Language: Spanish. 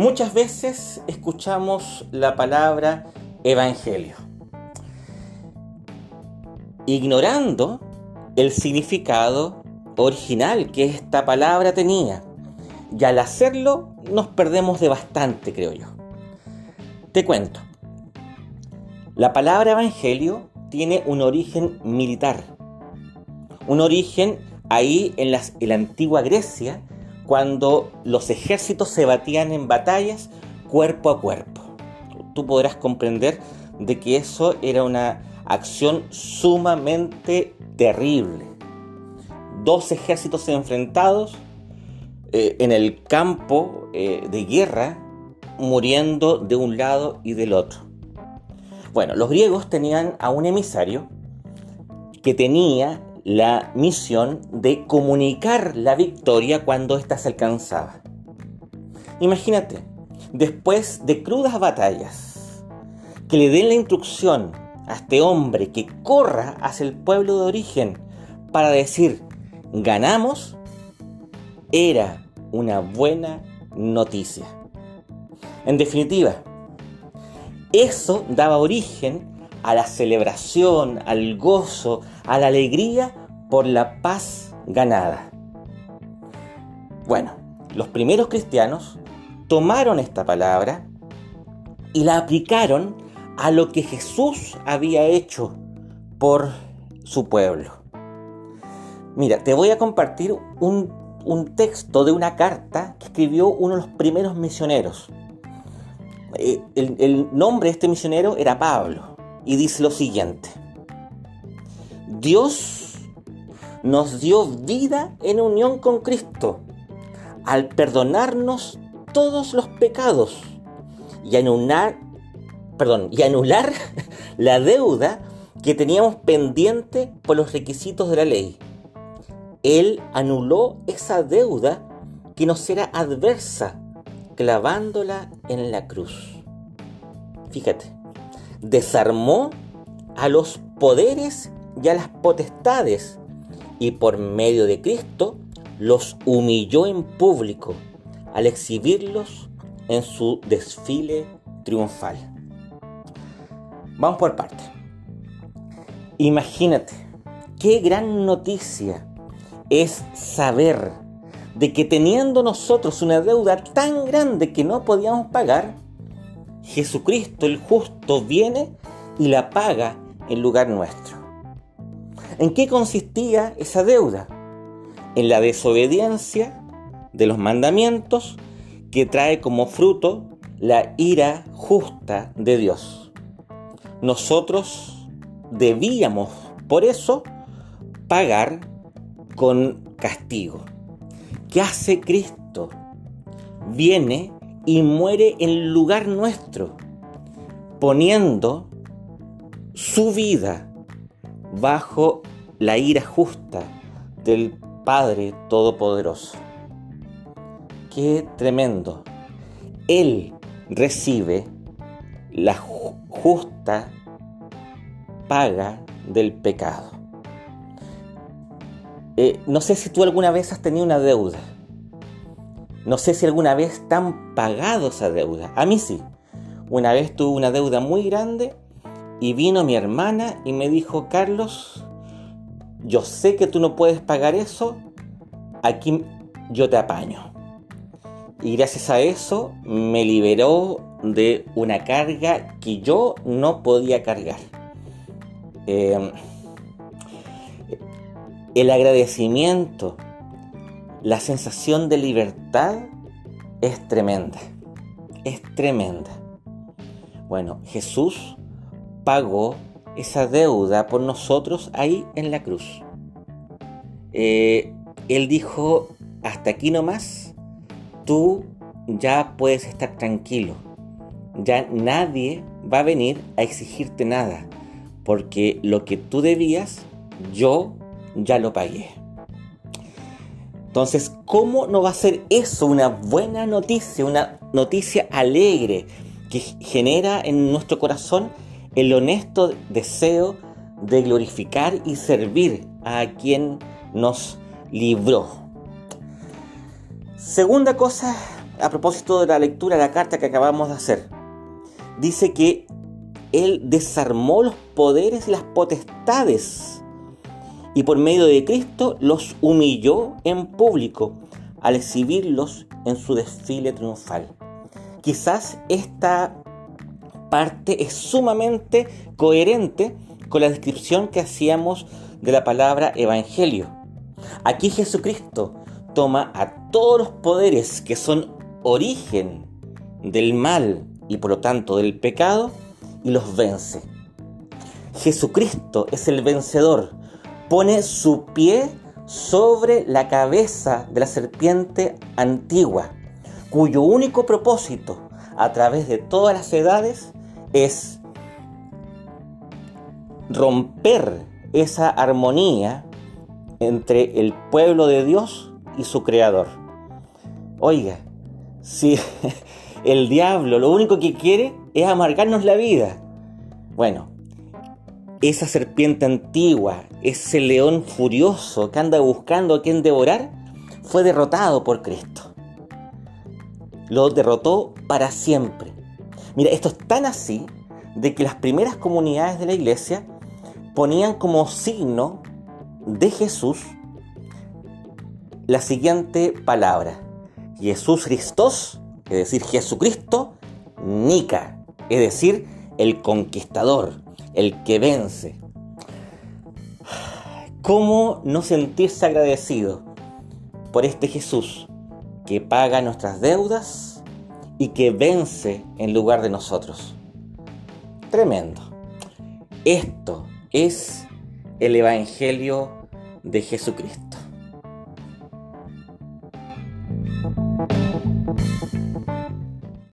Muchas veces escuchamos la palabra evangelio, ignorando el significado original que esta palabra tenía. Y al hacerlo nos perdemos de bastante, creo yo. Te cuento. La palabra evangelio tiene un origen militar. Un origen ahí en, en la antigua Grecia cuando los ejércitos se batían en batallas cuerpo a cuerpo. Tú podrás comprender de que eso era una acción sumamente terrible. Dos ejércitos enfrentados eh, en el campo eh, de guerra, muriendo de un lado y del otro. Bueno, los griegos tenían a un emisario que tenía la misión de comunicar la victoria cuando ésta se alcanzaba. Imagínate, después de crudas batallas, que le den la instrucción a este hombre que corra hacia el pueblo de origen para decir, ganamos, era una buena noticia. En definitiva, eso daba origen a la celebración, al gozo, a la alegría por la paz ganada. Bueno, los primeros cristianos tomaron esta palabra y la aplicaron a lo que Jesús había hecho por su pueblo. Mira, te voy a compartir un, texto de una carta que escribió uno de los primeros misioneros. Eh, el nombre de este misionero era Pablo y dice lo siguiente. Dios nos dio vida en unión con Cristo al perdonarnos todos los pecados y anular, perdón, y anular la deuda que teníamos pendiente por los requisitos de la ley. Él anuló esa deuda que nos era adversa, clavándola en la cruz. Fíjate, desarmó a los poderes y a las potestades y por medio de Cristo los humilló en público al exhibirlos en su desfile triunfal. Vamos por parte. Imagínate, qué gran noticia es saber de que teniendo nosotros una deuda tan grande que no podíamos pagar, Jesucristo el justo viene y la paga en lugar nuestro. ¿En qué consistía esa deuda? En la desobediencia de los mandamientos que trae como fruto la ira justa de Dios. Nosotros debíamos, por eso, pagar con castigo. ¿Qué hace Cristo? Viene y muere en lugar nuestro, poniendo su vida bajo la ira justa del Padre Todopoderoso. Qué tremendo. Él recibe la justa paga del pecado. Eh, no sé si tú alguna vez has tenido una deuda no sé si alguna vez te han pagado esa deuda. A mí sí. Una vez tuve una deuda muy grande y vino mi hermana y me dijo, Carlos, yo sé que tú no puedes pagar eso, aquí yo te apaño. Y gracias a eso me liberó de una carga que yo no podía cargar. Em, el agradecimiento la sensación de libertad es tremenda. Es tremenda. Bueno, Jesús pagó esa deuda por nosotros ahí en la cruz. Eh, él dijo, hasta aquí nomás, tú ya puedes estar tranquilo. Ya nadie va a venir a exigirte nada, porque lo que tú debías, yo ya lo pagué. Entonces, ¿cómo no va a ser eso una buena noticia, una noticia alegre que genera en nuestro corazón el honesto deseo de glorificar y servir a quien nos libró? Segunda cosa a propósito de la lectura de la carta que acabamos de hacer. Dice que Él desarmó los poderes y las potestades y por medio de Cristo los humilló en público al exhibirlos en su desfile triunfal. Quizás esta parte es sumamente coherente con la descripción que hacíamos de la palabra evangelio. Aquí Jesucristo toma a todos los poderes que son origen del mal y por lo tanto del pecado y los vence. Jesucristo es el vencedor, pone su pie sobre la cabeza de la serpiente antigua, cuyo único propósito a través de todas las edades es romper esa armonía entre el pueblo de Dios y su creador. Oiga, si el diablo lo único que quiere es amargarnos la vida, bueno, esa serpiente antigua, ese león furioso que anda buscando a quien devorar, fue derrotado por Cristo. Lo derrotó para siempre. Mira, esto es tan así de que las primeras comunidades de la iglesia ponían como signo de Jesús la siguiente palabra. Jesús Christos, es decir, Jesucristo, Nica, es decir, el conquistador, el que vence. ¿Cómo no sentirse agradecido por este Jesús que paga nuestras deudas y que vence en lugar de nosotros? Tremendo. Esto es el Evangelio de Jesucristo.